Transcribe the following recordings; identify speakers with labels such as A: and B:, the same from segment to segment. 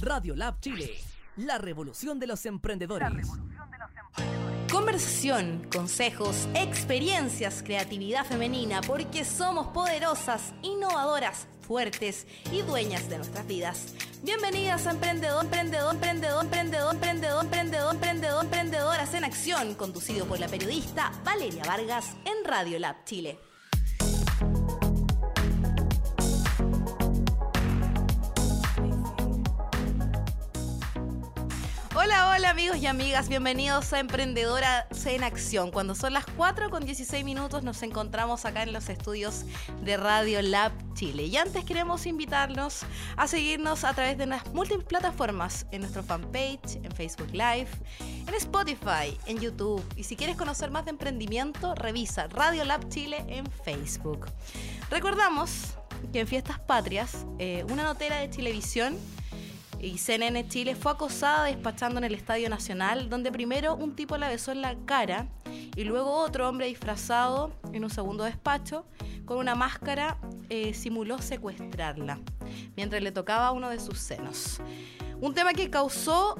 A: Radio Lab Chile, la revolución de los emprendedores.
B: Conversación, consejos, experiencias, creatividad femenina, porque somos poderosas, innovadoras, fuertes y dueñas de nuestras vidas. Bienvenidas a Emprendedor, Emprendedor, Emprendedor, Emprendedor, Emprendedor, Emprendedor, Emprendedor, Emprendedoras en Acción, conducido por la periodista Valeria Vargas en Radio Lab Chile. Hola, hola amigos y amigas, bienvenidos a Emprendedoras en Acción. Cuando son las 4 con 16 minutos nos encontramos acá en los estudios de Radio Lab Chile. Y antes queremos invitarlos a seguirnos a través de las múltiples plataformas, en nuestro fanpage, en Facebook Live, en Spotify, en YouTube. Y si quieres conocer más de emprendimiento, revisa Radio Lab Chile en Facebook. Recordamos que en Fiestas Patrias, eh, una notera de Chilevisión y CNN Chile fue acosada despachando en el Estadio Nacional, donde primero un tipo la besó en la cara y luego otro hombre disfrazado en un segundo despacho con una máscara eh, simuló secuestrarla mientras le tocaba uno de sus senos. Un tema que causó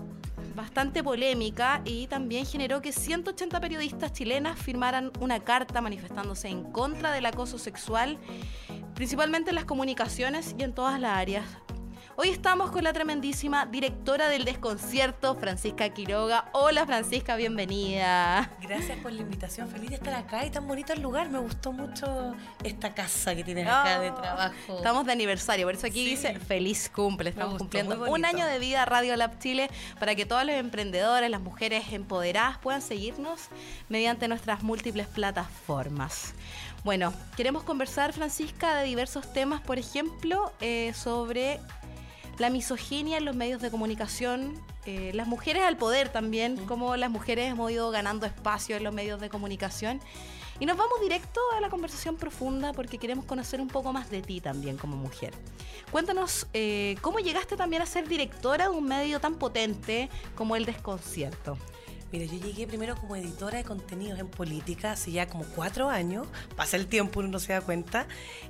B: bastante polémica y también generó que 180 periodistas chilenas firmaran una carta manifestándose en contra del acoso sexual, principalmente en las comunicaciones y en todas las áreas Hoy estamos con la tremendísima directora del desconcierto, Francisca Quiroga. Hola Francisca, bienvenida.
C: Gracias por la invitación, feliz de estar acá y tan bonito el lugar. Me gustó mucho esta casa que tienes acá de oh, trabajo.
B: Estamos de aniversario, por eso aquí dice feliz cumple. Estamos cumpliendo un año de vida Radio Lab Chile para que todos los emprendedores, las mujeres empoderadas puedan seguirnos mediante nuestras múltiples plataformas. Bueno, queremos conversar, Francisca, de diversos temas, por ejemplo, eh, sobre la misoginia en los medios de comunicación, eh, las mujeres al poder también, como las mujeres hemos ido ganando espacio en los medios de comunicación. Y nos vamos directo a la conversación profunda porque queremos conocer un poco más de ti también como mujer. Cuéntanos eh, cómo llegaste también a ser directora de un medio tan potente como el Desconcierto.
C: Mira, yo llegué primero como editora de contenidos en política hace ya como cuatro años, pasa el tiempo, uno no se da cuenta,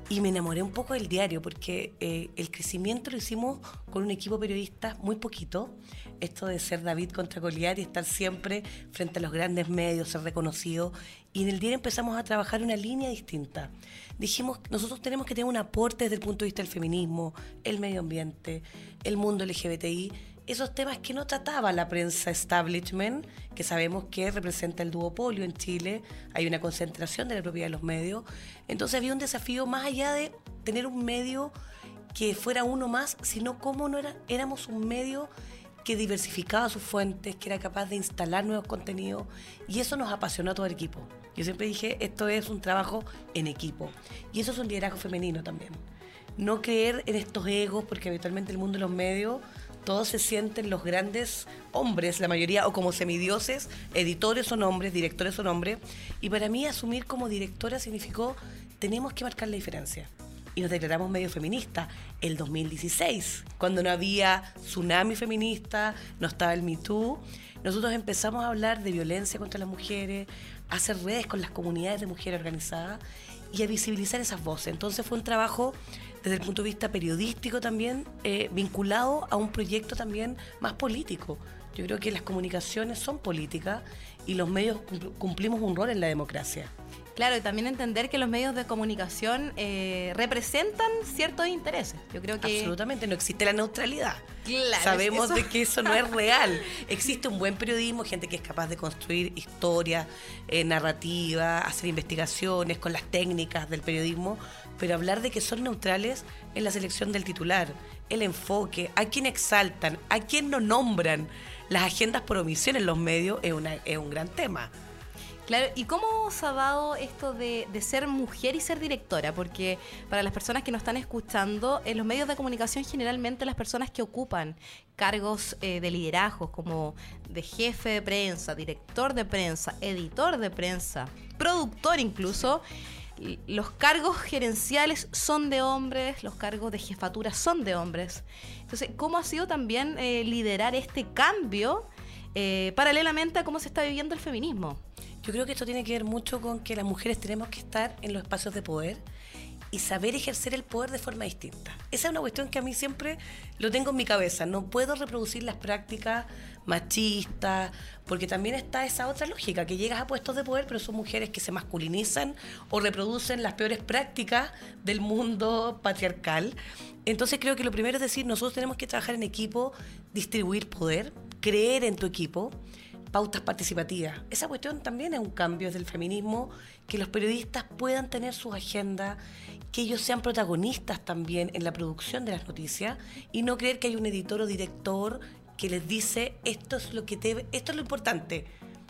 C: y me enamoré un poco del diario porque eh, el crecimiento lo hicimos con un equipo periodista muy poquito, esto de ser David contra Goliat y estar siempre frente a los grandes medios, ser reconocido, y en el diario empezamos a trabajar una línea distinta. Dijimos, nosotros tenemos que tener un aporte desde el punto de vista del feminismo, el medio ambiente, el mundo LGBTI, esos temas que no trataba la prensa establishment, que sabemos que representa el duopolio en Chile, hay una concentración de la propiedad de los medios. Entonces había un desafío más allá de tener un medio que fuera uno más, sino cómo no era, éramos un medio que diversificaba sus fuentes, que era capaz de instalar nuevos contenidos, y eso nos apasionó a todo el equipo. Yo siempre dije, esto es un trabajo en equipo, y eso es un liderazgo femenino también. No creer en estos egos, porque habitualmente el mundo de los medios todos se sienten los grandes hombres, la mayoría, o como semidioses, editores son hombres, directores son hombres. Y para mí asumir como directora significó, tenemos que marcar la diferencia. Y nos declaramos medio feminista el 2016, cuando no había tsunami feminista, no estaba el Me Too. Nosotros empezamos a hablar de violencia contra las mujeres, a hacer redes con las comunidades de mujeres organizadas y a visibilizar esas voces. Entonces fue un trabajo desde el punto de vista periodístico también, eh, vinculado a un proyecto también más político. Yo creo que las comunicaciones son políticas y los medios cumplimos un rol en la democracia.
B: Claro, y también entender que los medios de comunicación eh, representan ciertos intereses. Yo creo que
C: absolutamente no existe la neutralidad. Claro, Sabemos de que eso no es real. Existe un buen periodismo, gente que es capaz de construir historia, eh, narrativa, hacer investigaciones con las técnicas del periodismo, pero hablar de que son neutrales en la selección del titular, el enfoque, a quién exaltan, a quién no nombran, las agendas por omisión en los medios es, una, es un gran tema.
B: Claro, ¿y cómo se ha dado esto de, ser mujer y ser directora? Porque para las personas que nos están escuchando, en los medios de comunicación generalmente las personas que ocupan cargos eh, de liderazgo como de jefe de prensa, director de prensa, editor de prensa, productor incluso, los cargos gerenciales son de hombres, los cargos de jefatura son de hombres. Entonces, ¿cómo ha sido también eh, liderar este cambio eh, paralelamente a cómo se está viviendo el feminismo?
C: Yo creo que esto tiene que ver mucho con que las mujeres tenemos que estar en los espacios de poder y saber ejercer el poder de forma distinta. Esa es una cuestión que a mí siempre lo tengo en mi cabeza. No puedo reproducir las prácticas machistas, porque también está esa otra lógica, que llegas a puestos de poder, pero son mujeres que se masculinizan o reproducen las peores prácticas del mundo patriarcal. Entonces creo que lo primero es decir, nosotros tenemos que trabajar en equipo, distribuir poder, creer en tu equipo pautas participativas. Esa cuestión también es un cambio del feminismo, que los periodistas puedan tener sus agendas, que ellos sean protagonistas también en la producción de las noticias y no creer que hay un editor o director que les dice esto es lo que debe, esto es lo importante,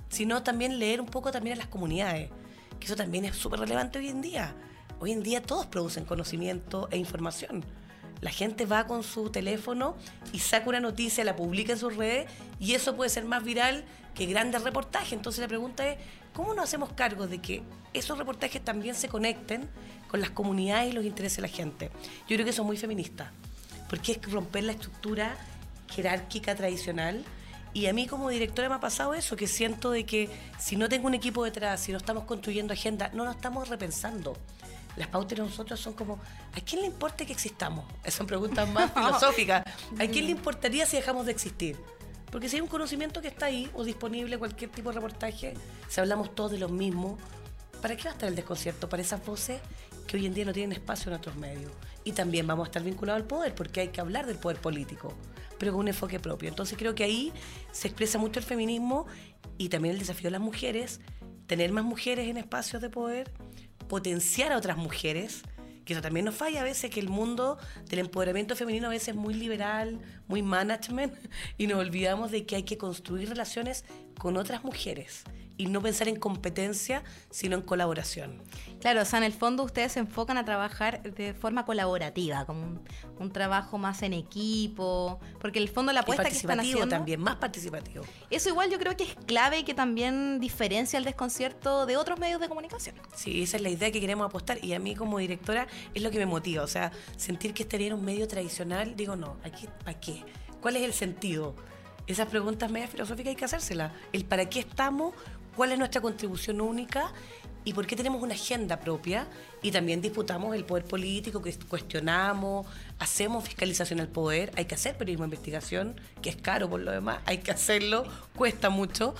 C: sino también leer un poco también a las comunidades, que eso también es súper relevante hoy en día. Hoy en día todos producen conocimiento e información. La gente va con su teléfono y saca una noticia, la publica en sus redes y eso puede ser más viral que grandes reportajes. Entonces la pregunta es, ¿cómo nos hacemos cargo de que esos reportajes también se conecten con las comunidades y los intereses de la gente? Yo creo que eso es muy feminista, porque es romper la estructura jerárquica tradicional. Y a mí como directora me ha pasado eso, que siento de que si no tengo un equipo detrás, si no estamos construyendo agenda, no nos estamos repensando las pautas de nosotros son como, ¿a quién le importa que existamos? Esas son preguntas más filosóficas. ¿A quién le importaría si dejamos de existir? Porque si hay un conocimiento que está ahí o disponible, cualquier tipo de reportaje, si hablamos todos de lo mismo, ¿para qué va a estar el desconcierto? Para esas voces que hoy en día no tienen espacio en otros medios. Y también vamos a estar vinculados al poder, porque hay que hablar del poder político, pero con un enfoque propio. Entonces creo que ahí se expresa mucho el feminismo y también el desafío de las mujeres, tener más mujeres en espacios de poder, potenciar a otras mujeres, que eso también nos falla a veces, que el mundo del empoderamiento femenino a veces es muy liberal, muy management, y nos olvidamos de que hay que construir relaciones con otras mujeres y no pensar en competencia, sino en colaboración.
B: Claro, o sea, en el fondo ustedes se enfocan a trabajar de forma colaborativa, como un, trabajo más en equipo, porque en el fondo la apuesta que están haciendo
C: también, más participativo.
B: Eso igual yo creo que es clave y que también diferencia el desconcierto de otros medios de comunicación.
C: Sí, esa es la idea que queremos apostar y a mí como directora es lo que me motiva, o sea, sentir que estaría en un medio tradicional, digo, no, aquí, ¿para qué? ¿Cuál es el sentido? Esas preguntas media filosóficas hay que hacérselas. El para qué estamos, cuál es nuestra contribución única y por qué tenemos una agenda propia y también disputamos el poder político, que cuestionamos, hacemos fiscalización al poder, hay que hacer periodismo de investigación, que es caro por lo demás, hay que hacerlo, cuesta mucho,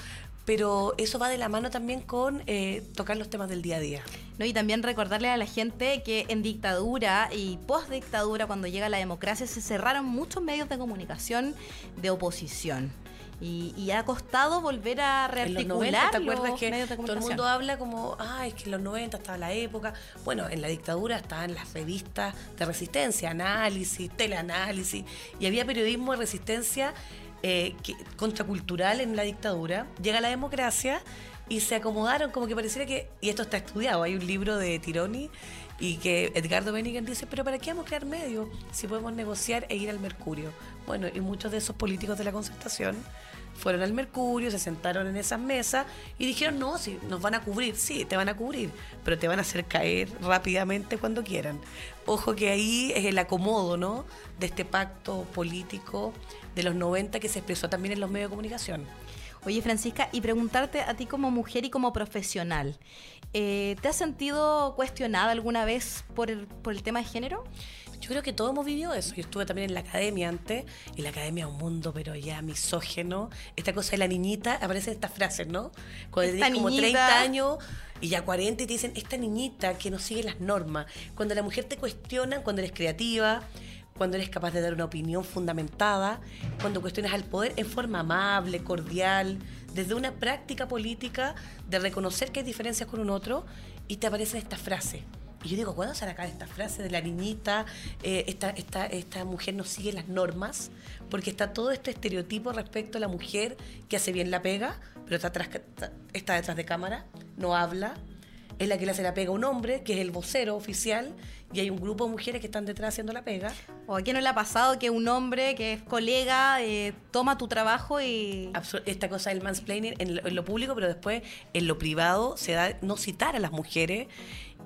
C: pero eso va de la mano también con eh, tocar los temas del día a día.
B: No, y también recordarle a la gente que en dictadura y post dictadura, cuando llega la democracia, se cerraron muchos medios de comunicación de oposición. Y, ha costado volver a rearticular
C: ¿te acuerdas que todo el mundo habla como, ah, es que en los 90 estaba la época? Bueno, en la dictadura estaban las revistas de resistencia, análisis, teleanálisis, y había periodismo de resistencia eh, contracultural en la dictadura. Llega la democracia y se acomodaron como que pareciera que, y esto está estudiado, hay un libro de Tironi y que Edgardo Benigan dice, pero ¿para qué vamos a crear medios si podemos negociar e ir al Mercurio? Bueno, y muchos de esos políticos de la concertación fueron al Mercurio, se sentaron en esas mesas y dijeron, no, si nos van a cubrir, sí, te van a cubrir, pero te van a hacer caer rápidamente cuando quieran. Ojo que ahí es el acomodo, ¿no? De este pacto político de los 90 que se expresó también en los medios de comunicación.
B: Oye, Francisca, y preguntarte a ti como mujer y como profesional, eh, ¿te has sentido cuestionada alguna vez por el, por el tema de género?
C: Yo creo que todos hemos vivido eso. Yo estuve también en la academia antes, y la academia es un mundo, pero ya misógeno. Esta cosa de la niñita, aparecen estas frases, ¿no? Cuando tienes como 30 años y ya 40 y te dicen, esta niñita que no sigue las normas. Cuando la mujer te cuestiona, cuando eres creativa, cuando eres capaz de dar una opinión fundamentada, cuando cuestionas al poder en forma amable, cordial, desde una práctica política de reconocer que hay diferencias con un otro y te aparecen estas frases. Y yo digo, ¿cuándo se acá esta frase de la niñita? Eh, esta, esta, esta mujer no sigue las normas, porque está todo este estereotipo respecto a la mujer que hace bien la pega, pero está, atrás, está detrás de cámara, no habla, es la que le hace la pega a un hombre, que es el vocero oficial, y hay un grupo de mujeres que están detrás haciendo la pega.
B: ¿O a quién no le ha pasado que un hombre que es colega eh, toma tu trabajo y...
C: Esta cosa del mansplaining en lo, en lo público, pero después en lo privado se da no citar a las mujeres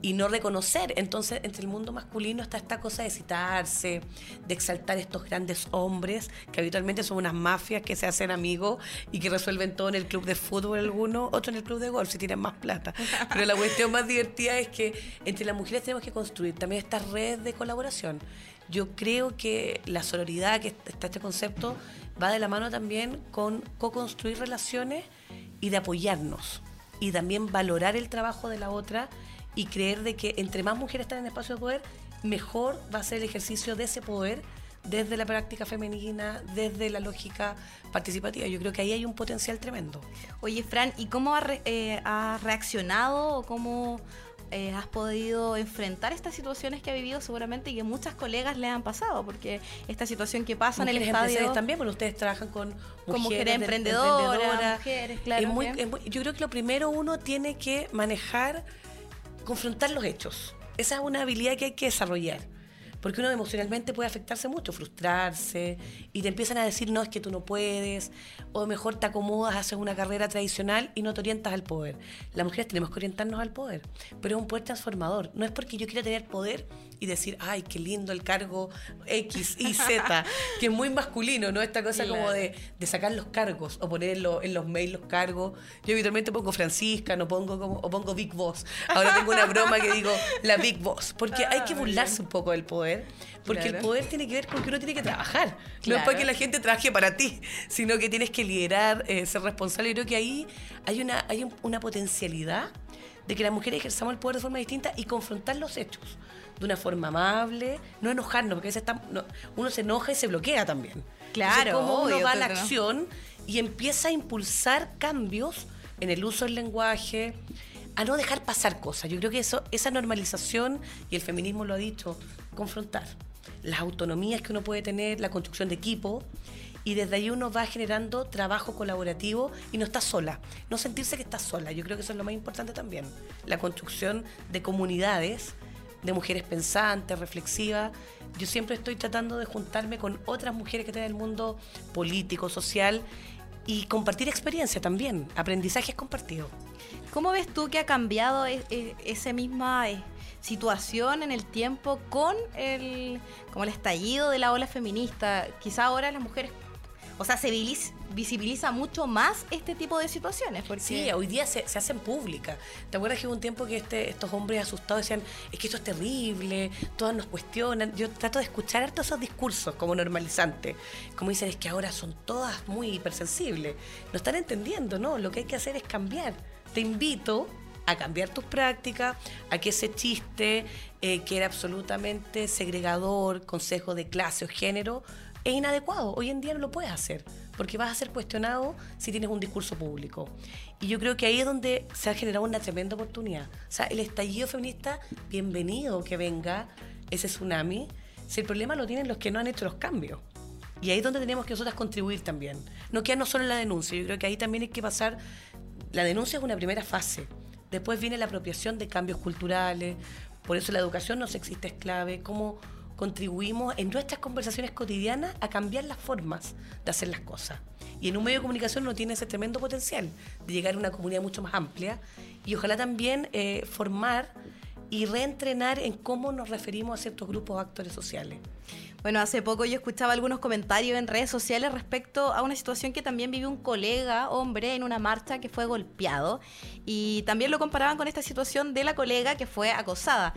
C: y no reconocer. Entonces, entre el mundo masculino está esta cosa de citarse, de exaltar estos grandes hombres que habitualmente son unas mafias que se hacen amigos y que resuelven todo en el club de fútbol alguno, otro en el club de golf si tienen más plata. Pero la cuestión más divertida es que entre las mujeres tenemos que construir también esta red de colaboración. Yo creo que la sororidad, que está este concepto, va de la mano también con co-construir relaciones y de apoyarnos y también valorar el trabajo de la otra y creer de que entre más mujeres están en espacio de poder, mejor va a ser el ejercicio de ese poder desde la práctica femenina, desde la lógica participativa. Yo creo que ahí hay un potencial tremendo.
B: Oye, Fran, ¿y cómo has eh, ha reaccionado o cómo eh, has podido enfrentar estas situaciones que ha vivido seguramente y que muchas colegas le han pasado? Porque esta situación que pasa en el estadio...
C: también, porque ustedes trabajan con mujeres,
B: con mujeres emprendedoras, mujeres, claro.
C: yo creo que lo primero uno tiene que manejar confrontar los hechos. Esa es una habilidad que hay que desarrollar. Porque uno emocionalmente puede afectarse mucho, frustrarse, y te empiezan a decir, no, es que tú no puedes, o mejor te acomodas, haces una carrera tradicional y no te orientas al poder. Las mujeres tenemos que orientarnos al poder, pero es un poder transformador. No es porque yo quiera tener poder y decir, ay, qué lindo el cargo X, Y, Z, que es muy masculino, ¿no? Esta cosa como de, sacar los cargos o poner en, los mails los cargos. Yo habitualmente pongo Francisca, no pongo como, o pongo Big Boss. Ahora tengo una broma que digo la Big Boss, porque hay que burlarse un poco del poder, porque el poder tiene que ver con que uno tiene que trabajar. No es para que la gente trabaje para ti, sino que tienes que liderar, eh, ser responsable. Yo creo que ahí hay una, hay una potencialidad de que las mujeres ejerzamos el poder de forma distinta y confrontar los hechos de una forma amable, no enojarnos, porque a veces uno se enoja y se bloquea también.
B: Claro.
C: como uno va a la acción y empieza a impulsar cambios en el uso del lenguaje, a no dejar pasar cosas. Yo creo que eso, esa normalización, y el feminismo lo ha dicho, confrontar las autonomías que uno puede tener, la construcción de equipo, y desde ahí uno va generando trabajo colaborativo y no está sola. No sentirse que está sola, yo creo que eso es lo más importante también. La construcción de comunidades de mujeres pensantes, reflexivas. Yo siempre estoy tratando de juntarme con otras mujeres que están en el mundo político, social y compartir experiencia también, aprendizajes compartidos.
B: ¿Cómo ves tú que ha cambiado e, e, esa misma eh, situación en el tiempo con el, como el estallido de la ola feminista? Quizá ahora las mujeres o sea, se visibiliza mucho más este tipo de situaciones. Porque...
C: Sí, hoy día se, hacen públicas. ¿Te acuerdas que hubo un tiempo que este, estos hombres asustados decían, es que esto es terrible, todas nos cuestionan? Yo trato de escuchar todos esos discursos como normalizantes. Como dicen, es que ahora son todas muy hipersensibles. No están entendiendo, ¿no? Lo que hay que hacer es cambiar. Te invito a cambiar tus prácticas, a que ese chiste eh, que era absolutamente segregador, consejo de clase o género, es inadecuado. Hoy en día no lo puedes hacer, porque vas a ser cuestionado si tienes un discurso público. Y yo creo que ahí es donde se ha generado una tremenda oportunidad. O sea, el estallido feminista, bienvenido que venga ese tsunami, si el problema lo tienen los que no han hecho los cambios. Y ahí es donde tenemos que nosotras contribuir también. No quedarnos solo en la denuncia. Yo creo que ahí también hay que pasar. La denuncia es una primera fase. Después viene la apropiación de cambios culturales. Por eso la educación no sexista es clave. Cómo contribuimos en nuestras conversaciones cotidianas a cambiar las formas de hacer las cosas. Y en un medio de comunicación no tiene ese tremendo potencial de llegar a una comunidad mucho más amplia y ojalá también eh, formar y reentrenar en cómo nos referimos a ciertos grupos de actores sociales.
B: Bueno, hace poco yo escuchaba algunos comentarios en redes sociales respecto a una situación que también vivió un colega, hombre, en una marcha que fue golpeado. Y también lo comparaban con esta situación de la colega que fue acosada.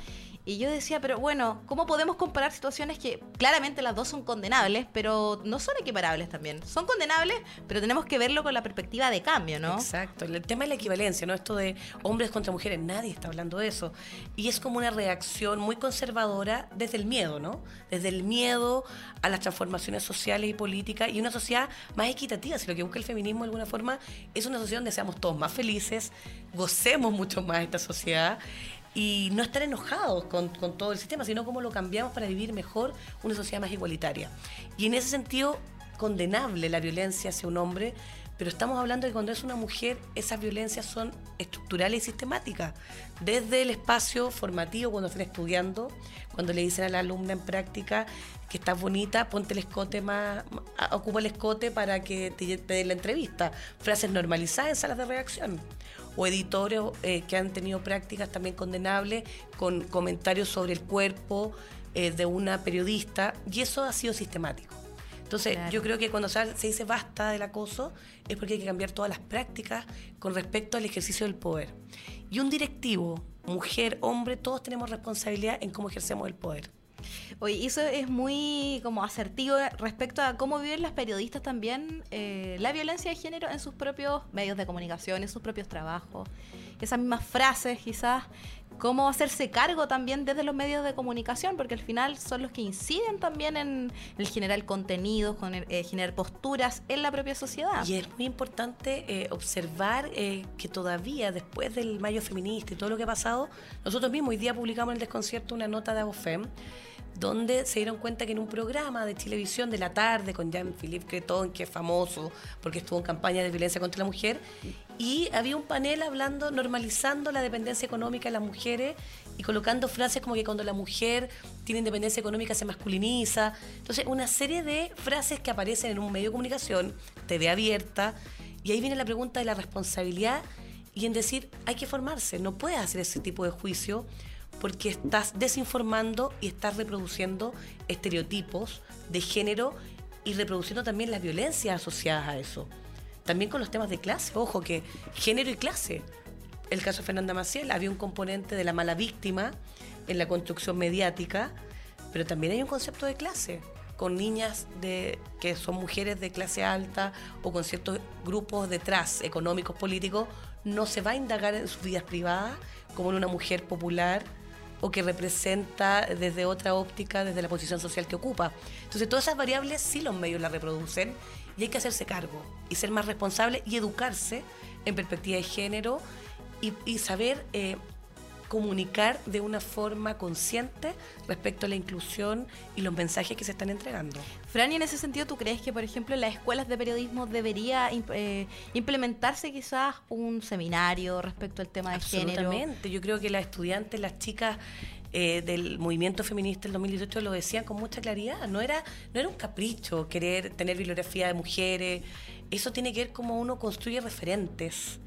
B: Y yo decía, pero bueno, ¿cómo podemos comparar situaciones que claramente las dos son condenables, pero no son equiparables también? Son condenables, pero tenemos que verlo con la perspectiva de cambio, ¿no?
C: Exacto. El tema es la equivalencia, ¿no? Esto de hombres contra mujeres, nadie está hablando de eso. Y es como una reacción muy conservadora desde el miedo, ¿no? Desde el miedo a las transformaciones sociales y políticas y una sociedad más equitativa. Si lo que busca el feminismo de alguna forma es una sociedad donde seamos todos más felices, gocemos mucho más esta sociedad y no estar enojados con, todo el sistema, sino cómo lo cambiamos para vivir mejor una sociedad más igualitaria. Y en ese sentido, condenable la violencia hacia un hombre, pero estamos hablando de que cuando es una mujer, esas violencias son estructurales y sistemáticas. Desde el espacio formativo, cuando están estudiando, cuando le dicen a la alumna en práctica que estás bonita, ponte el escote más, ocupa el escote para que te, te den la entrevista. Frases normalizadas en salas de reacción o editores eh, que han tenido prácticas también condenables con comentarios sobre el cuerpo eh, de una periodista y eso ha sido sistemático. Entonces,
B: Claro.
C: yo creo que cuando se se dice basta del acoso es porque hay que cambiar todas las prácticas con respecto al ejercicio del poder. Y un directivo, mujer, hombre, todos tenemos responsabilidad en cómo ejercemos el poder.
B: Oye, eso es muy como asertivo respecto a cómo viven las periodistas también eh, la violencia de género en sus propios medios de comunicación, en sus propios trabajos. Esas mismas frases quizás, cómo hacerse cargo también desde los medios de comunicación, porque al final son los que inciden también en el generar contenidos, con eh, generar posturas en la propia sociedad.
C: Y es muy importante eh, observar eh, que todavía, después del Mayo Feminista y todo lo que ha pasado, nosotros mismos hoy día publicamos en el desconcierto una nota de Abofem, donde se dieron cuenta que en un programa de televisión de la tarde con Jean-Philippe Creton, que es famoso porque estuvo en campaña de violencia contra la mujer, y había un panel hablando, normalizando la dependencia económica de las mujeres y colocando frases como que cuando la mujer tiene independencia económica se masculiniza. Entonces, una serie de frases que aparecen en un medio de comunicación, TV abierta, y ahí viene la pregunta de la responsabilidad y en decir, hay que formarse, no puedes hacer ese tipo de juicio porque estás desinformando y estás reproduciendo estereotipos de género y reproduciendo también las violencias asociadas a eso. También con los temas de clase, ojo que género y clase. El caso de Fernanda Maciel, había un componente de la mala víctima en la construcción mediática, pero también hay un concepto de clase con niñas de, que son mujeres de clase alta o con ciertos grupos detrás, económicos, políticos, no se va a indagar en sus vidas privadas como en una mujer popular o que representa desde otra óptica, desde la posición social que ocupa. Entonces, todas esas variables sí los medios las reproducen y hay que hacerse cargo y ser más responsable y educarse en perspectiva de género y, saber eh, comunicar de una forma consciente respecto a la inclusión y los mensajes que se están entregando.
B: Fran, y en ese sentido, ¿tú crees que, por ejemplo, en las escuelas de periodismo debería eh, implementarse quizás un seminario respecto al tema de género?
C: Absolutamente. Yo creo que las estudiantes, las chicas eh, del movimiento feminista del 2018 lo decían con mucha claridad. No era, no era un capricho querer tener bibliografía de mujeres. Eso tiene que ver cómo uno construye referentes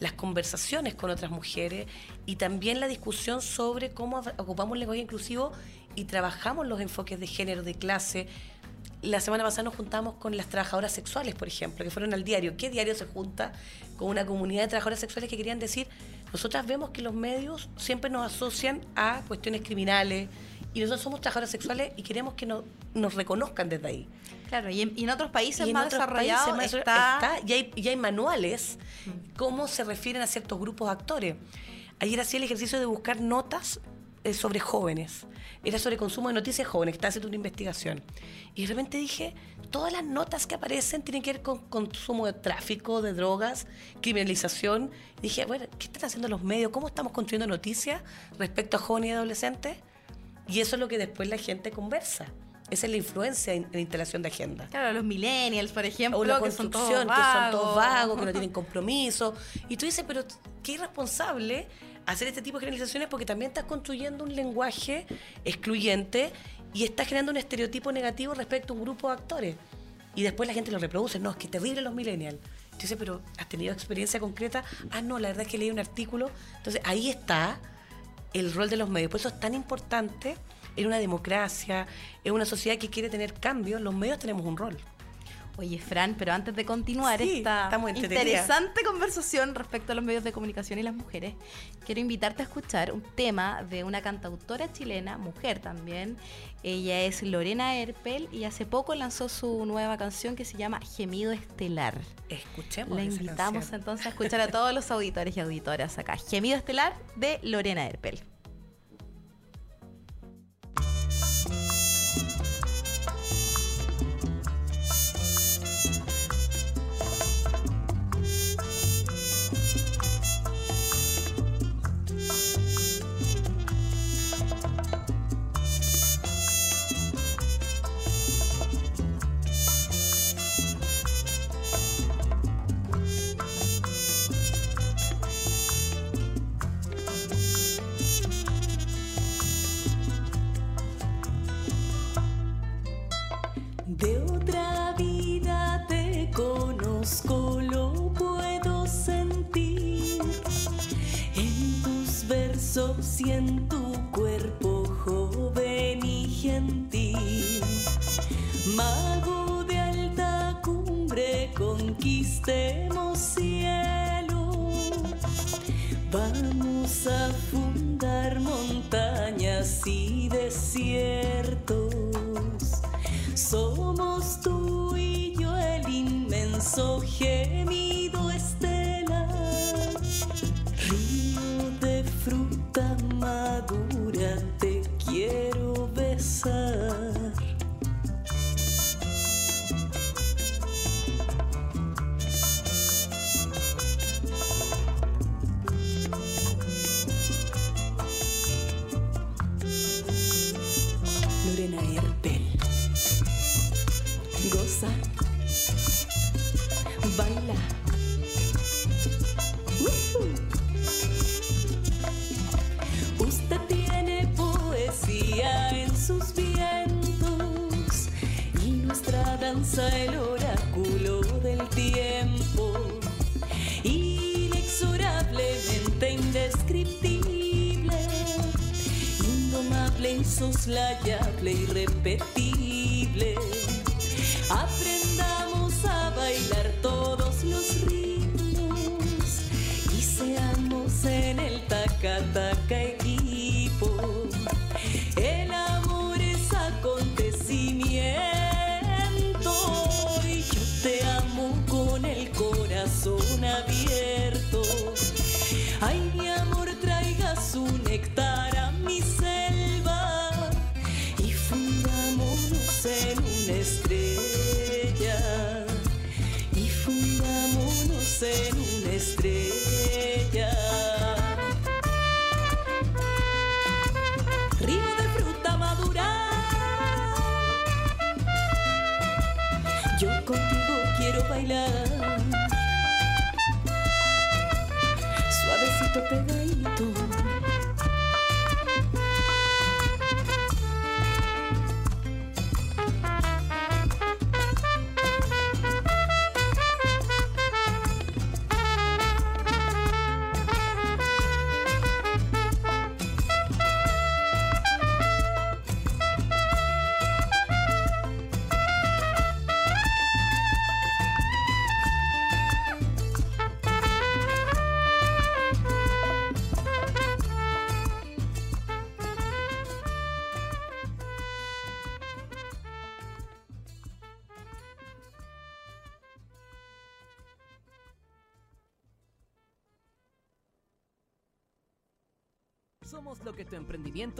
C: las conversaciones con otras mujeres y también la discusión sobre cómo ocupamos el lenguaje inclusivo y trabajamos los enfoques de género, de clase. La semana pasada nos juntamos con las trabajadoras sexuales, por ejemplo, que fueron al diario. ¿Qué diario se junta con una comunidad de trabajadoras sexuales que querían decir, nosotras vemos que los medios siempre nos asocian a cuestiones criminales y nosotros somos trabajadoras sexuales y queremos que no- nos reconozcan desde ahí?
B: Claro, y en, y en otros países
C: Y
B: más desarrollados está...
C: está- y, hay, y hay manuales cómo se refieren a ciertos grupos de actores. Ayer hacía el ejercicio de buscar notas eh, sobre jóvenes. Era sobre consumo de noticias jóvenes, estaba haciendo una investigación. Y de repente dije, todas las notas que aparecen tienen que ver con consumo de tráfico, de drogas, criminalización. Y dije, bueno, ¿qué están haciendo los medios? ¿Cómo estamos construyendo noticias respecto a jóvenes y adolescentes? Y eso es lo que después la gente conversa. Esa es la influencia en, la instalación de agenda.
B: Claro, los millennials, por ejemplo,
C: O la
B: que son todos
C: construcción, que son todos
B: vagos.
C: vagos, que no tienen compromiso. Y tú dices, pero qué irresponsable hacer este tipo de generalizaciones porque también estás construyendo un lenguaje excluyente y estás generando un estereotipo negativo respecto a un grupo de actores. Y después la gente lo reproduce. No, es que terrible los millennials. Entonces, pero ¿has tenido experiencia concreta? Ah, no, la verdad es que leí un artículo. Entonces, ahí está el rol de los medios. Por eso es tan importante en una democracia, en una sociedad que quiere tener cambios, los medios tenemos un rol.
B: Oye, Fran, pero antes de continuar
C: Sí,
B: esta interesante conversación respecto a los medios de comunicación y las mujeres, quiero invitarte a escuchar un tema de una cantautora chilena, mujer también. Ella es Lorena Herpel y hace poco lanzó su nueva canción que se llama Gemido Estelar.
C: Escuchemos.
B: La
C: esa
B: invitamos
C: canción.
B: entonces a escuchar a todos los auditores y auditoras acá. Gemido Estelar de Lorena Herpel.
D: Río de fruta madura. Yo contigo quiero bailar. Suavecito pegadito.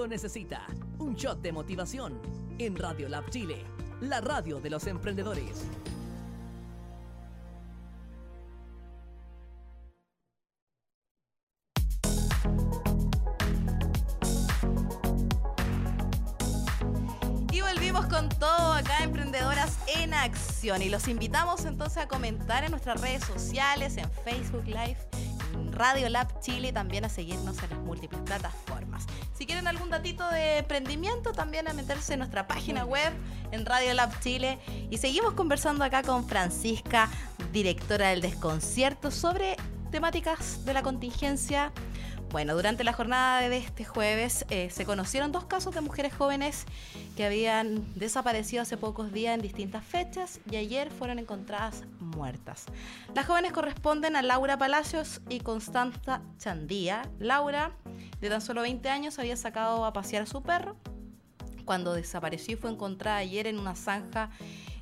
A: Necesita. Un shot de motivación. En Radio Lab Chile, la radio de los emprendedores.
B: Y volvimos con todo acá, Emprendedoras en Acción. Y los invitamos entonces a comentar en nuestras redes sociales, en Facebook Live, en Radio Lab Chile y también a seguirnos en las múltiples plataformas. Si quieren algún datito de emprendimiento, también a meterse en nuestra página web, en Radio Lab Chile. Y seguimos conversando acá con Francisca, directora del Desconcierto, sobre temáticas de la contingencia bueno, durante la jornada de este jueves eh, se conocieron dos casos de mujeres jóvenes que habían desaparecido hace pocos días en distintas fechas y ayer fueron encontradas muertas. Las jóvenes corresponden a Laura Palacios y Constanza Chandía. Laura, de tan solo 20 años, había sacado a pasear a su perro cuando desapareció y fue encontrada ayer en una zanja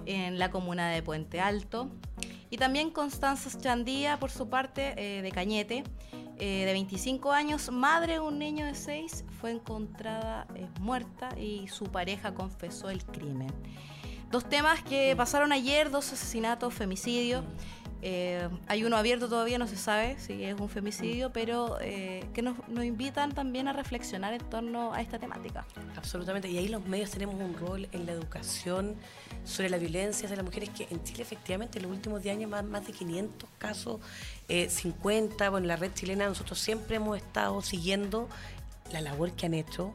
B: en la comuna de Puente Alto. Y también Constanza Chandía, por su parte, eh, de Cañete, eh, de 25 años, madre de un niño de 6, fue encontrada eh, muerta y su pareja confesó el crimen. Dos temas que pasaron ayer, dos asesinatos, femicidio. Eh, hay uno abierto todavía, no se sabe si es un femicidio, pero eh, que nos, invitan también a reflexionar en torno a esta temática.
C: Absolutamente. Y ahí los medios tenemos un rol en la educación sobre la violencia de las mujeres, que en Chile efectivamente en los últimos 10 años más, de 500 casos, eh, 50, bueno, en la red chilena nosotros siempre hemos estado siguiendo la labor que han hecho,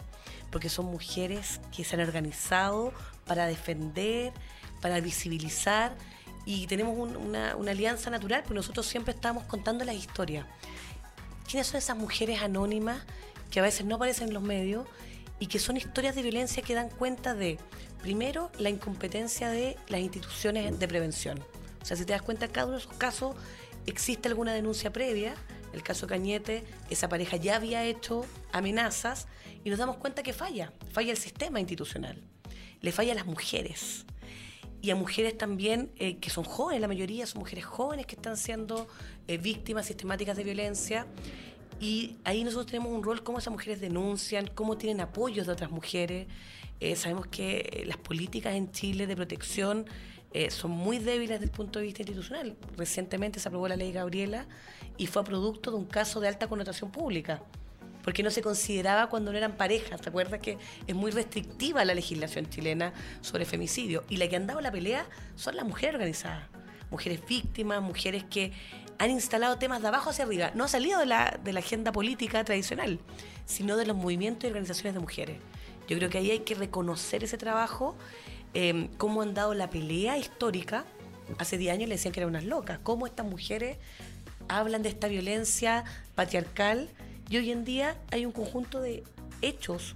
C: porque son mujeres que se han organizado para defender, para visibilizar y tenemos un- una, alianza natural, porque nosotros siempre estamos contando las historias. ¿Quiénes son esas mujeres anónimas que a veces no aparecen en los medios y que son historias de violencia que dan cuenta de, primero, la incompetencia de las instituciones de prevención. O sea, si te das cuenta, en cada uno de esos casos existe alguna denuncia previa. El caso Cañete, esa pareja ya había hecho amenazas y nos damos cuenta que falla, falla el sistema institucional, le falla a las mujeres y a mujeres también eh, que son jóvenes, la mayoría son mujeres jóvenes que están siendo eh, víctimas sistemáticas de violencia. Y ahí nosotros tenemos un rol, cómo esas mujeres denuncian, cómo tienen apoyos de otras mujeres. Eh, sabemos que las políticas en Chile de protección son muy débiles desde el punto de vista institucional. Recientemente se aprobó la ley Gabriela y fue producto de un caso de alta connotación pública porque no se consideraba cuando no eran parejas. ¿Te acuerdas que es muy restrictiva la legislación chilena sobre femicidio? Y la que han dado la pelea son las mujeres organizadas, mujeres víctimas, mujeres que han instalado temas de abajo hacia arriba. No ha salido de la, de la agenda política tradicional, sino de los movimientos y organizaciones de mujeres. Yo creo que ahí hay que reconocer ese trabajo, eh, cómo han dado la pelea histórica. Hace 10 años le decían que eran unas locas. Cómo estas mujeres hablan de esta violencia patriarcal y hoy en día hay un conjunto de hechos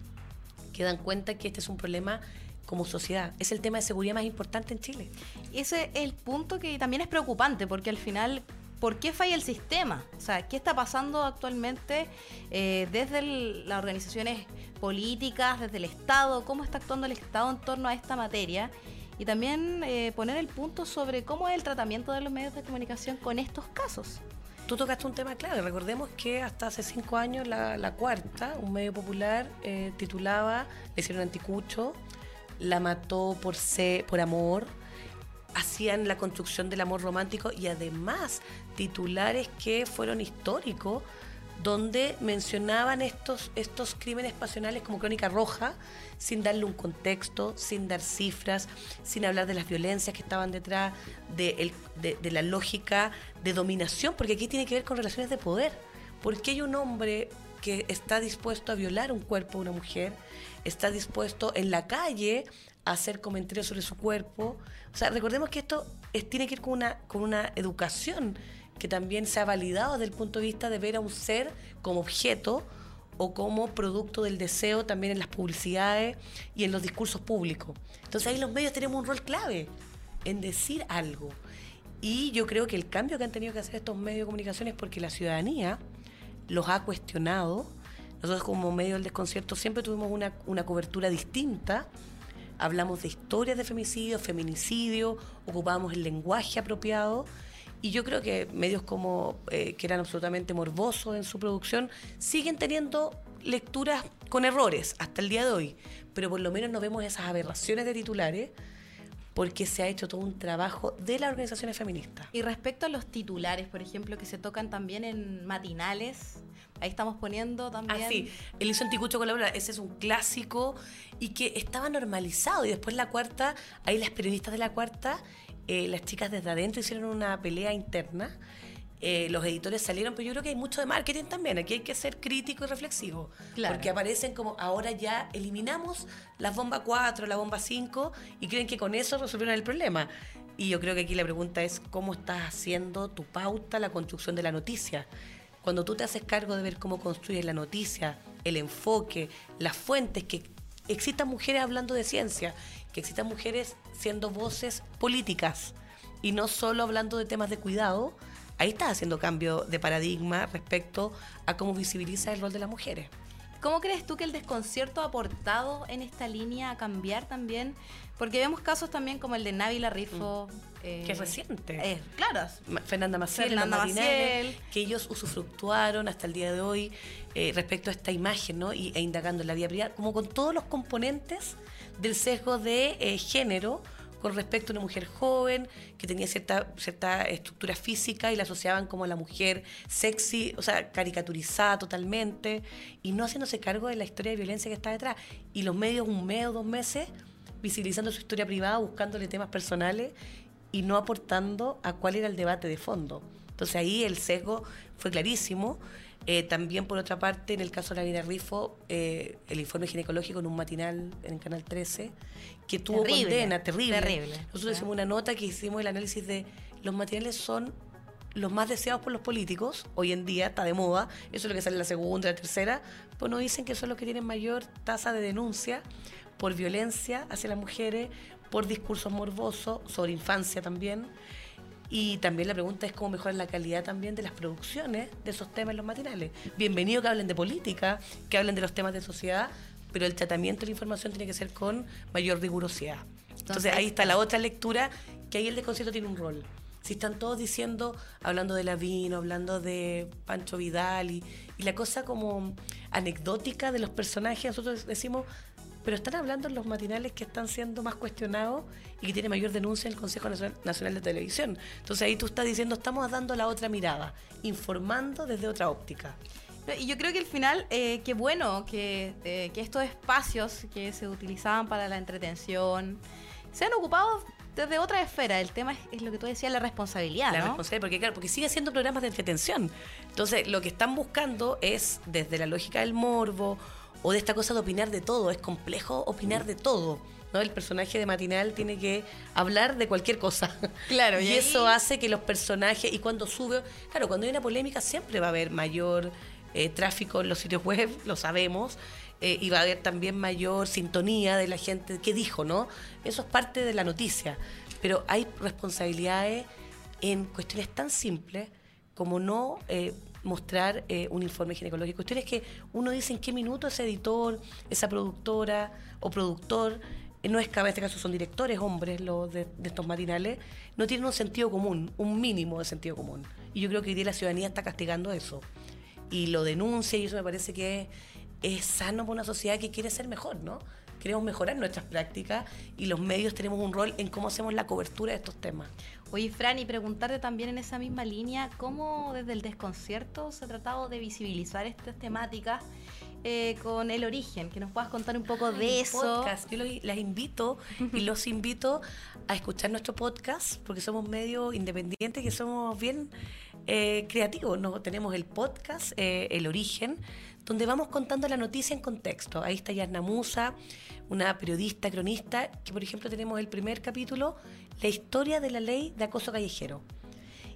C: que dan cuenta que este es un problema como sociedad. Es el tema de seguridad más importante en Chile.
B: Ese es el punto que también es preocupante, porque al final, ¿por qué falla el sistema? O sea, ¿qué está pasando actualmente eh, desde las organizaciones políticas, desde el Estado? ¿Cómo está actuando el Estado en torno a esta materia? Y también eh, poner el punto sobre cómo es el tratamiento de los medios de comunicación con estos casos.
C: Tú tocaste un tema clave. Recordemos que hasta hace cinco años la, Cuarta, un medio popular, eh, titulaba, le hicieron anticucho, la mató por, por amor, hacían la construcción del amor romántico y además titulares que fueron históricos donde mencionaban estos, estos crímenes pasionales como crónica roja, sin darle un contexto, sin dar cifras, sin hablar de las violencias que estaban detrás, de, la lógica de dominación, porque aquí tiene que ver con relaciones de poder. porque hay un hombre que está dispuesto a violar un cuerpo de una mujer, está dispuesto en la calle a hacer comentarios sobre su cuerpo? O sea, recordemos que esto tiene que ver con una, con una educación que también se ha validado desde el punto de vista de ver a un ser como objeto o como producto del deseo también en las publicidades y en los discursos públicos. Entonces ahí los medios tenemos un rol clave en decir algo. Y yo creo que el cambio que han tenido que hacer estos medios de comunicación es porque la ciudadanía los ha cuestionado. Nosotros como medio del desconcierto siempre tuvimos una, una cobertura distinta. Hablamos de historias de femicidio, feminicidio, ocupábamos el lenguaje apropiado y yo creo que medios como eh, que eran absolutamente morbosos en su producción siguen teniendo lecturas con errores hasta el día de hoy, pero por lo menos no vemos esas aberraciones de titulares porque se ha hecho todo un trabajo de las organizaciones feministas.
B: Y respecto a los titulares, por ejemplo, que se tocan también en matinales, ahí estamos poniendo también...
C: Ah, sí, el hizo Anticucho colabora, ese es un clásico y que estaba normalizado. Y después la cuarta, ahí las periodistas de la cuarta eh, las chicas desde adentro hicieron una pelea interna. Eh, los editores salieron, pero yo creo que hay mucho de marketing también. Aquí hay que ser crítico y reflexivo. Porque aparecen como ahora ya eliminamos las bombas 4, la bomba 5 y creen que con eso resolvieron el problema. Y yo creo que aquí la pregunta es cómo estás haciendo tu pauta, la construcción de la noticia. Cuando tú te haces cargo de ver cómo construyes la noticia, el enfoque, las fuentes, que existan mujeres hablando de ciencia que existan mujeres siendo voces políticas y no solo hablando de temas de cuidado, ahí estás haciendo cambio de paradigma respecto a cómo visibiliza el rol de las mujeres.
B: ¿Cómo crees tú que el desconcierto ha aportado en esta línea a cambiar también? Porque vemos casos también como el de Návila Rifo.
C: Mm. Eh, que es reciente.
B: claro.
C: Fernanda Maciel,
B: Fernanda Maciel.
C: que ellos usufructuaron hasta el día de hoy eh, respecto a esta imagen, ¿no? Y, e indagando en la vida privada, como con todos los componentes del sesgo de eh, género con respecto a una mujer joven que tenía cierta, cierta estructura física y la asociaban como a la mujer sexy, o sea, caricaturizada totalmente, y no haciéndose cargo de la historia de violencia que está detrás. Y los medios, un mes o dos meses, visibilizando su historia privada, buscándole temas personales y no aportando a cuál era el debate de fondo. Entonces ahí el sesgo fue clarísimo. Eh, también, por otra parte, en el caso de la Vida Rifo, eh, el informe ginecológico en un matinal en el Canal 13, que tuvo condena terrible.
B: terrible.
C: Nosotros hicimos una nota que hicimos el análisis de los matinales son los más deseados por los políticos, hoy en día está de moda, eso es lo que sale en la segunda, la tercera, pues nos dicen que son los que tienen mayor tasa de denuncia por violencia hacia las mujeres, por discursos morbosos, sobre infancia también. Y también la pregunta es cómo mejorar la calidad también de las producciones de esos temas en los matinales. Bienvenido que hablen de política, que hablen de los temas de sociedad, pero el tratamiento de la información tiene que ser con mayor rigurosidad. Entonces ahí está la otra lectura, que ahí el desconcierto tiene un rol. Si están todos diciendo, hablando de Lavino, hablando de Pancho Vidal y, y la cosa como anecdótica de los personajes, nosotros decimos, pero están hablando en los matinales que están siendo más cuestionados y que tiene mayor denuncia en el Consejo Nacional- de Televisión. Entonces ahí tú estás diciendo, estamos dando la otra mirada, informando desde otra óptica.
B: Y yo creo que al final, eh, qué bueno que, eh, que estos espacios que se utilizaban para la entretención sean ocupados desde otra esfera. El tema es, es lo que tú decías, la responsabilidad,
C: La
B: ¿no?
C: responsabilidad, porque claro, porque sigue siendo programas de entretención. Entonces, lo que están buscando es, desde la lógica del morbo o de esta cosa de opinar de todo, es complejo opinar de todo. ¿no? El personaje de Matinal tiene que hablar de cualquier cosa.
B: Claro,
C: y,
B: y ahí-
C: eso hace que los personajes, y cuando sube, claro, cuando hay una polémica siempre va a haber mayor eh, tráfico en los sitios web, lo sabemos, eh, y va a haber también mayor sintonía de la gente que dijo, ¿no? Eso es parte de la noticia. Pero hay responsabilidades en cuestiones tan simples como no eh, mostrar eh, un informe ginecológico. Cuestiones que uno dice en qué minuto ese editor, esa productora o productor, eh, no es en este caso son directores, hombres, los de estos matinales, no tienen un sentido común, un mínimo de sentido común. Y yo creo que hoy día la ciudadanía está castigando eso. Y lo denuncia y eso me parece que es sano para una sociedad que quiere ser mejor, ¿no? Queremos mejorar nuestras prácticas y los medios tenemos un rol en cómo hacemos la cobertura de estos temas.
B: Oye, Fran, y preguntarte también en esa misma línea, ¿cómo desde el desconcierto se ha tratado de visibilizar estas temáticas eh, con el origen? Que nos puedas contar un poco de eso.
C: podcast. Yo los- las invito y los invito a escuchar nuestro podcast porque somos medio independientes que somos bien eh, creativos. ¿no? Tenemos el podcast, eh, El Origen, donde vamos contando la noticia en contexto. Ahí está Yasna Musa, una periodista, cronista, que por ejemplo tenemos el primer capítulo, la historia de la ley de acoso callejero.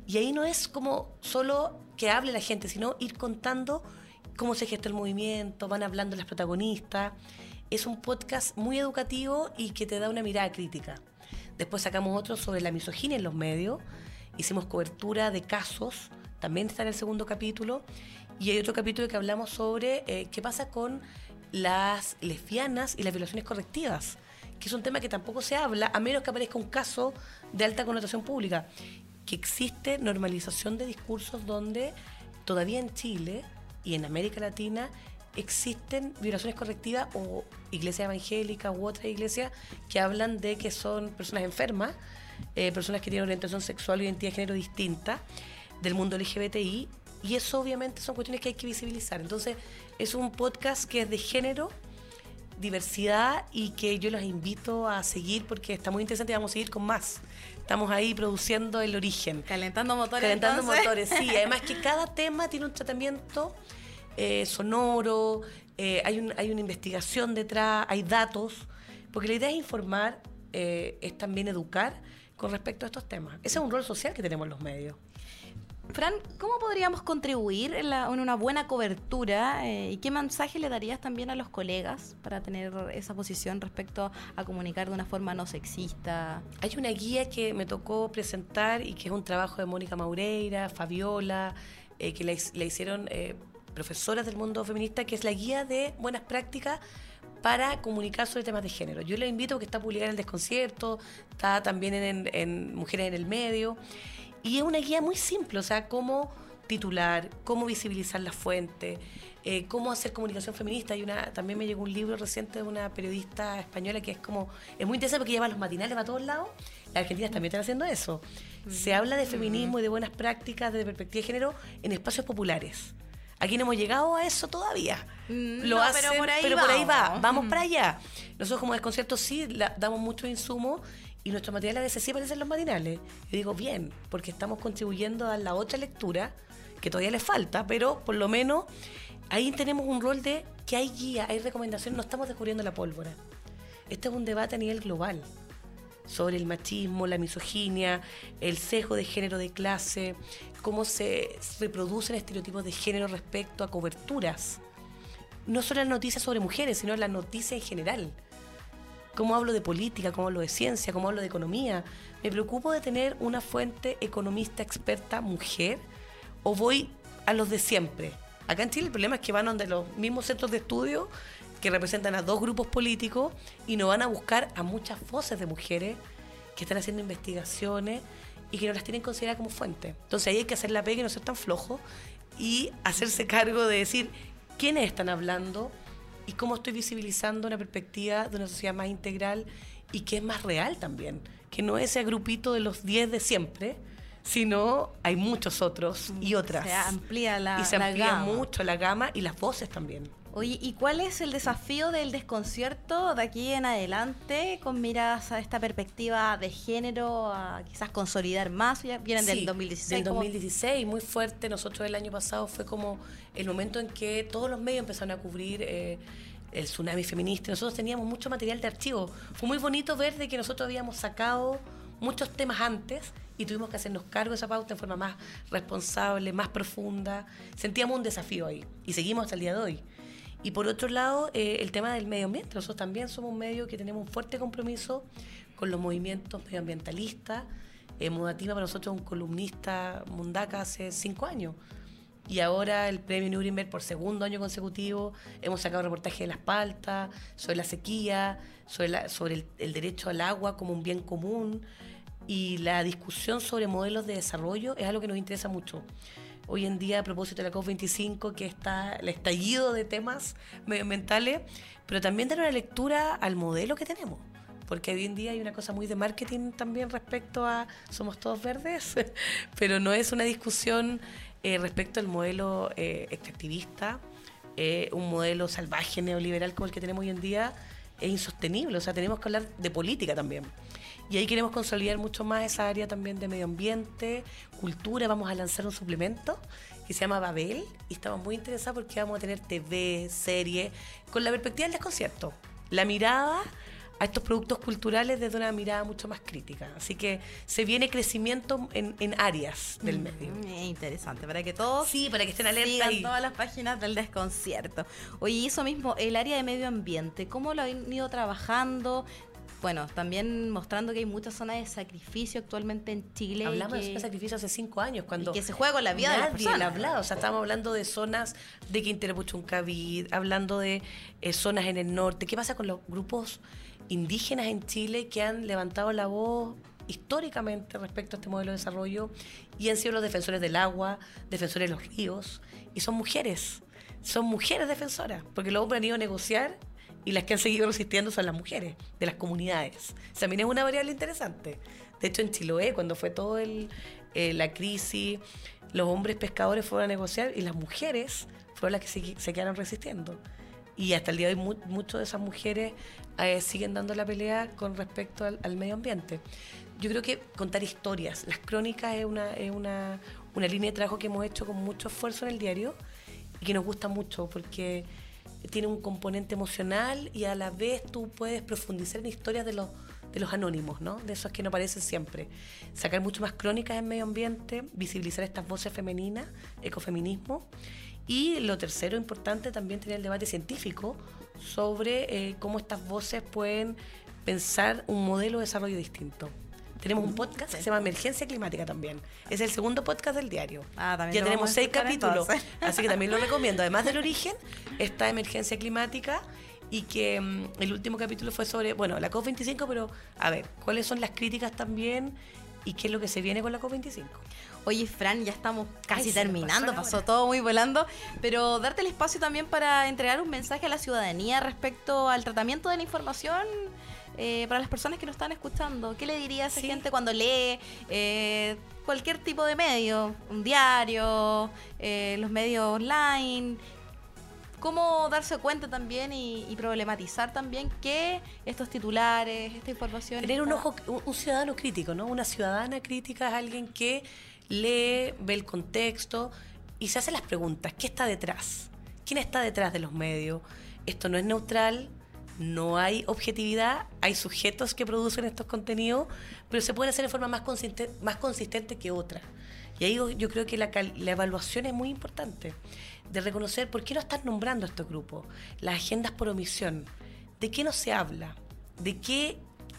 C: Y ahí no es como solo que hable la gente, sino ir contando cómo se gesta el movimiento, van hablando las protagonistas. Es un podcast muy educativo y que te da una mirada crítica. Después sacamos otro sobre la misoginia en los medios. Hicimos cobertura de casos, también está en el segundo capítulo. Y hay otro capítulo que hablamos sobre eh, qué pasa con las lesbianas y las violaciones correctivas, que es un tema que tampoco se habla, a menos que aparezca un caso de alta connotación pública, que existe normalización de discursos donde todavía en Chile y en América Latina existen violaciones correctivas o iglesia evangélica u otra iglesia que hablan de que son personas enfermas, eh, personas que tienen orientación sexual o identidad de género distinta del mundo LGBTI y eso obviamente son cuestiones que hay que visibilizar. Entonces es un podcast que es de género, diversidad y que yo los invito a seguir porque está muy interesante y vamos a seguir con más. Estamos ahí produciendo el origen.
B: Calentando motores.
C: Calentando
B: entonces.
C: motores, sí. Además que cada tema tiene un tratamiento eh, sonoro, eh, hay, un- hay una investigación detrás, hay datos, porque la idea es informar, eh, es también educar con respecto a estos temas. Ese es un rol social que tenemos los medios.
B: Fran, ¿cómo podríamos contribuir en, la- una buena cobertura eh, y qué mensaje le darías también a los colegas para tener esa posición respecto a comunicar de una forma no sexista?
C: Hay una guía que me tocó presentar y que es un trabajo de Mónica Maureira, Fabiola, eh, que la, hicieron eh, profesoras del mundo feminista, que es la guía de buenas prácticas para comunicar sobre temas de género. Yo les invito porque está publicada en el desconcierto, está también en Mujeres en el Medio, y es una guía muy simple, o sea, cómo titular, cómo visibilizar las fuentes, eh, cómo hacer comunicación feminista. Hay una, también me llegó un libro reciente de una periodista española que es como, es muy interesante porque lleva los matinales para todos lados. Las argentinas también están haciendo eso. Se habla de feminismo y de buenas prácticas desde perspectiva de género en espacios populares. Aquí no hemos llegado a eso todavía.
B: Mm,
C: Lo
B: no,
C: hacen,
B: pero por ahí
C: pero por ahí va.
B: vamos.
C: Vamos
B: Mm.
C: para allá. Nosotros como desconcierto sí la- damos mucho insumo y nuestros materiales a veces sí aparecen en los matinales. Yo digo, bien, porque estamos contribuyendo a la otra lectura, que todavía le falta, pero por lo menos ahí tenemos un rol de que hay guía, hay recomendaciones, no estamos descubriendo la pólvora. Este es un debate a nivel global. sobre el machismo, la misoginia, el sesgo de género de clase, cómo se reproducen estereotipos de género respecto a coberturas. No solo las noticias sobre mujeres, sino las noticias en general. Cómo hablo de política, cómo hablo de ciencia, cómo hablo de economía. Me preocupo de tener una fuente economista experta mujer o voy a los de siempre. Acá en Chile el problema es que van donde los mismos centros de estudio que representan a dos grupos políticos y no van a buscar a muchas voces de mujeres que están haciendo investigaciones y que no las tienen consideradas como fuente. Entonces ahí hay que hacer la pega y no ser tan flojo y hacerse cargo de decir quiénes están hablando y cómo estoy visibilizando una perspectiva de una sociedad más integral y que es más real también, que no es ese grupito de los 10 de siempre, sino hay muchos otros y otras.
B: Se amplía la
C: y se
B: la
C: amplía
B: gama.
C: mucho la gama y las voces también.
B: Oye, ¿y cuál es el desafío del desconcierto de aquí en adelante con miras a esta perspectiva de género, a quizás consolidar más? Ya vienen del
C: Sí,
B: 2016.
C: Del
B: ¿cómo?
C: 2016, muy fuerte. Nosotros el año pasado fue como el momento en que todos los medios empezaron a cubrir eh, el tsunami feminista. Nosotros teníamos mucho material de archivo. Fue muy bonito ver de que nosotros habíamos sacado muchos temas antes y tuvimos que hacernos cargo de esa pauta en forma más responsable, más profunda. Sentíamos un desafío ahí y seguimos hasta el día de hoy. Y por otro lado, eh, el tema del medio ambiente. Nosotros también somos un medio que tenemos un fuerte compromiso con los movimientos medioambientalistas. Eh, Mudativa para nosotros es un columnista mundaca hace cinco años. Y ahora el premio Nuremberg por segundo año consecutivo. Hemos sacado reportajes de las paltas, sobre la sequía, sobre, la- sobre el, el derecho al agua como un bien común. Y la discusión sobre modelos de desarrollo es algo que nos interesa mucho. Hoy en día, a propósito de la COP25, que está el estallido de temas medioambientales, pero también dar una lectura al modelo que tenemos. Porque hoy en día hay una cosa muy de marketing también respecto a somos todos verdes, pero no es una discusión eh, respecto al modelo eh, extractivista, eh, un modelo salvaje neoliberal como el que tenemos hoy en día es insostenible. O sea, tenemos que hablar de política también. Y ahí queremos consolidar mucho más esa área también de medio ambiente, cultura. Vamos a lanzar un suplemento que se llama Babel y estamos muy interesados porque vamos a tener TV, serie, con la perspectiva del desconcierto. La mirada a estos productos culturales desde una mirada mucho más crítica. Así que se viene crecimiento en, en áreas del medio.
B: Mm, interesante, para que todos
C: Sí, para que estén alerta y-
B: todas las páginas del desconcierto. Oye, eso mismo, el área de medio ambiente, ¿cómo lo han ido trabajando? Bueno, también mostrando que hay muchas zonas de sacrificio actualmente en Chile.
C: Hablamos
B: que-
C: de sacrificio hace cinco años, cuando
B: y que se juega con la vida de las
C: nadie
B: personas.
C: la hablaba. O sea, estamos hablando de zonas de Quintero Puchuncaví, hablando de eh, zonas en el norte. ¿Qué pasa con los grupos indígenas en Chile que han levantado la voz históricamente respecto a este modelo de desarrollo y han sido los defensores del agua, defensores de los ríos? Y son mujeres, son mujeres defensoras, porque los hombres han ido a negociar y las que han seguido resistiendo son las mujeres de las comunidades. También es una variable interesante. De hecho, en Chiloé, cuando fue todo el, eh, la crisis, los hombres pescadores fueron a negociar y las mujeres fueron las que se, se quedaron resistiendo. Y hasta el día de hoy mu- muchas de esas mujeres eh, siguen dando la pelea con respecto al, al medio ambiente. Yo creo que contar historias, las crónicas es una, es una, una línea de trabajo que hemos hecho con mucho esfuerzo en el diario y que nos gusta mucho porque tiene un componente emocional y a la vez tú puedes profundizar en historias de los, de los anónimos, ¿no? De esos que no aparecen siempre. Sacar mucho más crónicas en medio ambiente, visibilizar estas voces femeninas, ecofeminismo. Y lo tercero importante también tener el debate científico sobre eh, cómo estas voces pueden pensar un modelo de desarrollo distinto. Tenemos un podcast que se llama Emergencia Climática también. Es el segundo podcast del diario.
B: Ah, también
C: ya tenemos seis capítulos.
B: entonces.
C: Así que también lo recomiendo. Además del origen, está Emergencia Climática y que mm, el último capítulo fue sobre, bueno, la COP25, pero a ver, ¿cuáles son las críticas también y qué es lo que se viene con la COP25?
B: Oye, Fran, ya estamos casi
C: Ay,
B: terminando,
C: pasó
B: todo muy volando, pero darte el espacio también para entregar un mensaje a la ciudadanía respecto al tratamiento de la información eh, para las personas que nos están escuchando. ¿Qué le diría a esa
C: Sí.
B: gente cuando lee eh, cualquier tipo de medio, un diario, eh, los medios online? ¿Cómo darse cuenta también y, y problematizar también que estos titulares, esta información...
C: Tener un ojo, un, un ciudadano crítico, ¿no? Una ciudadana crítica es alguien que lee, ve el contexto y se hace las preguntas. ¿Qué está detrás? ¿Quién está detrás de los medios? Esto no es neutral, no hay objetividad, hay sujetos que producen estos contenidos, pero se pueden hacer de forma más consistente, más consistente que otra. Y ahí yo- creo que la, la evaluación es muy importante, de reconocer por qué no están nombrando a estos grupos, las agendas por omisión, de qué no se habla, de qué,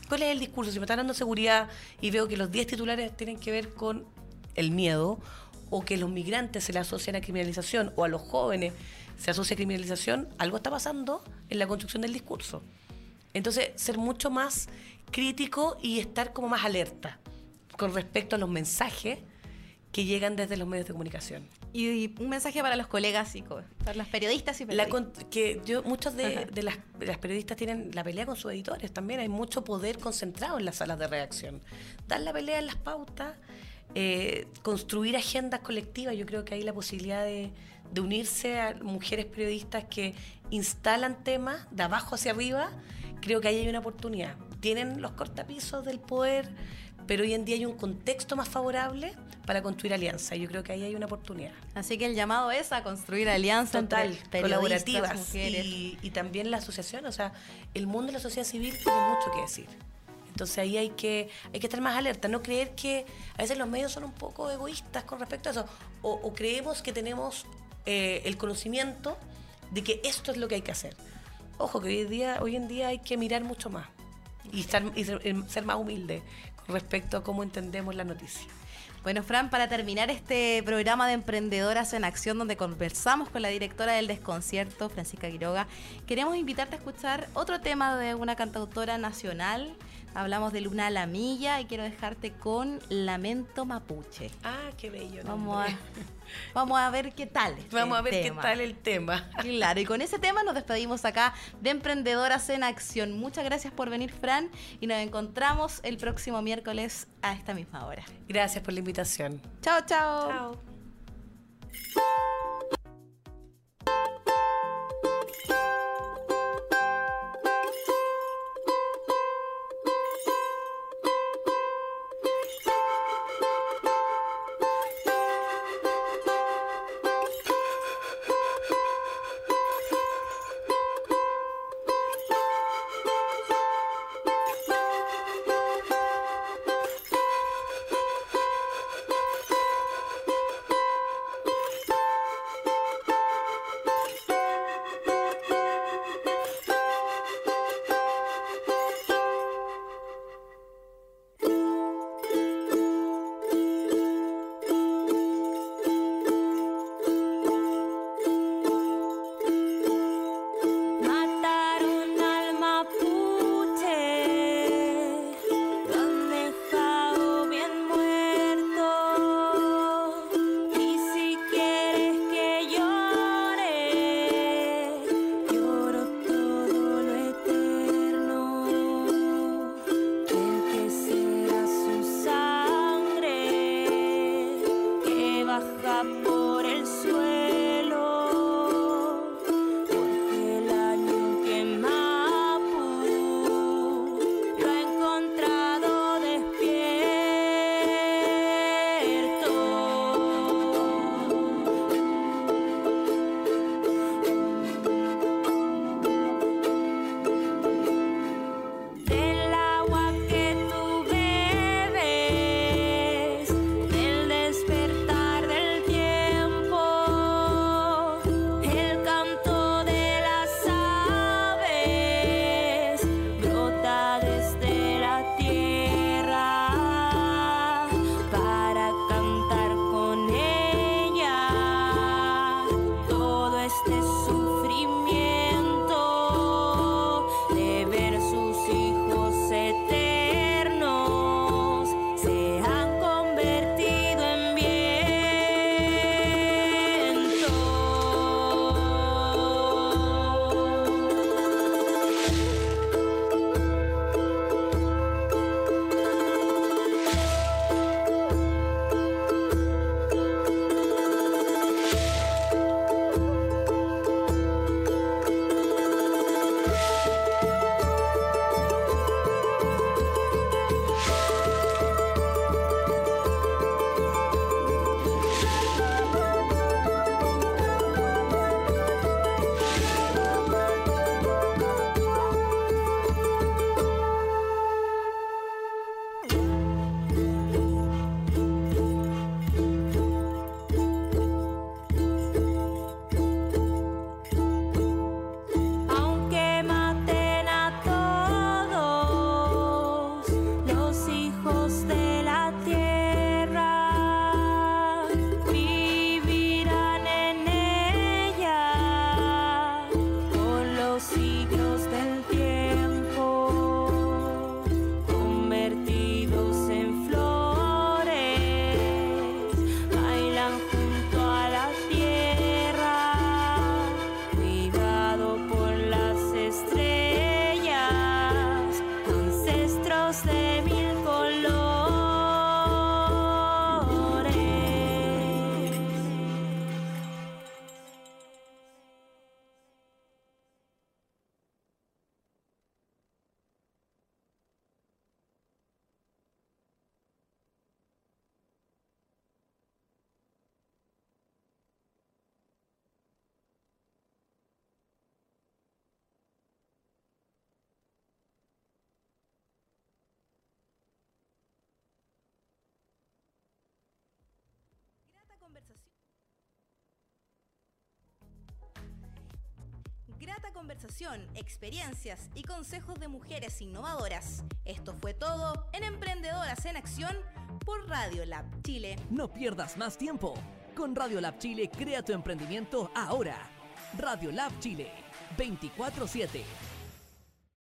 C: cuál es el discurso. Si me están dando seguridad y veo que los 10 titulares tienen que ver con el miedo, o que los migrantes se le asocian a criminalización, o a los jóvenes se asocia a criminalización, algo está pasando en la construcción del discurso. Entonces, ser mucho más crítico y estar como más alerta con respecto a los mensajes que llegan desde los medios de comunicación.
B: Y, y un mensaje para los colegas y para las periodistas y periodistas.
C: que yo, de, de las, de las periodistas tienen la pelea con sus editores también. Hay mucho poder concentrado en las salas de redacción. Dar la pelea en las pautas, eh, construir agendas colectivas. Yo creo que hay la posibilidad de, de unirse a mujeres periodistas que instalan temas de abajo hacia arriba. Creo que ahí hay una oportunidad. Tienen los cortapisos del poder, pero hoy en día hay un contexto más favorable para construir alianzas. Yo creo que ahí hay una oportunidad
B: Así que el llamado es a construir alianzas
C: total,
B: entre
C: colaborativas
B: mujeres.
C: y, y también la asociación, o sea, el mundo de la sociedad civil tiene mucho que decir. Entonces ahí hay que, hay que estar más alerta, no creer que a veces los medios son un poco egoístas con respecto a eso, o, o creemos que tenemos eh, el conocimiento de que esto es lo que hay que hacer. Ojo, que hoy, día, hoy en día hay que mirar mucho más y, estar, y ser, ser más humilde con respecto a cómo entendemos la noticia.
B: Bueno, Fran, para terminar este programa de Emprendedoras en Acción, donde conversamos con la directora del Desconcierto, Francisca Quiroga, queremos invitarte a escuchar otro tema de una cantautora nacional. Hablamos de Luna Lamilla y quiero dejarte con Lamento Mapuche.
C: Ah, qué bello.
B: Vamos a, vamos a ver qué tal. este
C: Vamos a ver
B: tema.
C: qué tal el tema.
B: Claro, y con ese tema nos despedimos acá de Emprendedoras en Acción. Muchas gracias por venir, Fran, y nos encontramos el próximo miércoles a esta misma hora.
C: Gracias por la invitación.
B: Chao, chao.
C: Chao.
B: Conversación, experiencias y consejos de mujeres innovadoras. Esto fue todo en Emprendedoras en Acción por Radio Lab Chile.
A: No pierdas más tiempo. Con Radio Lab Chile, crea tu emprendimiento ahora. Radio Lab Chile, 24-7.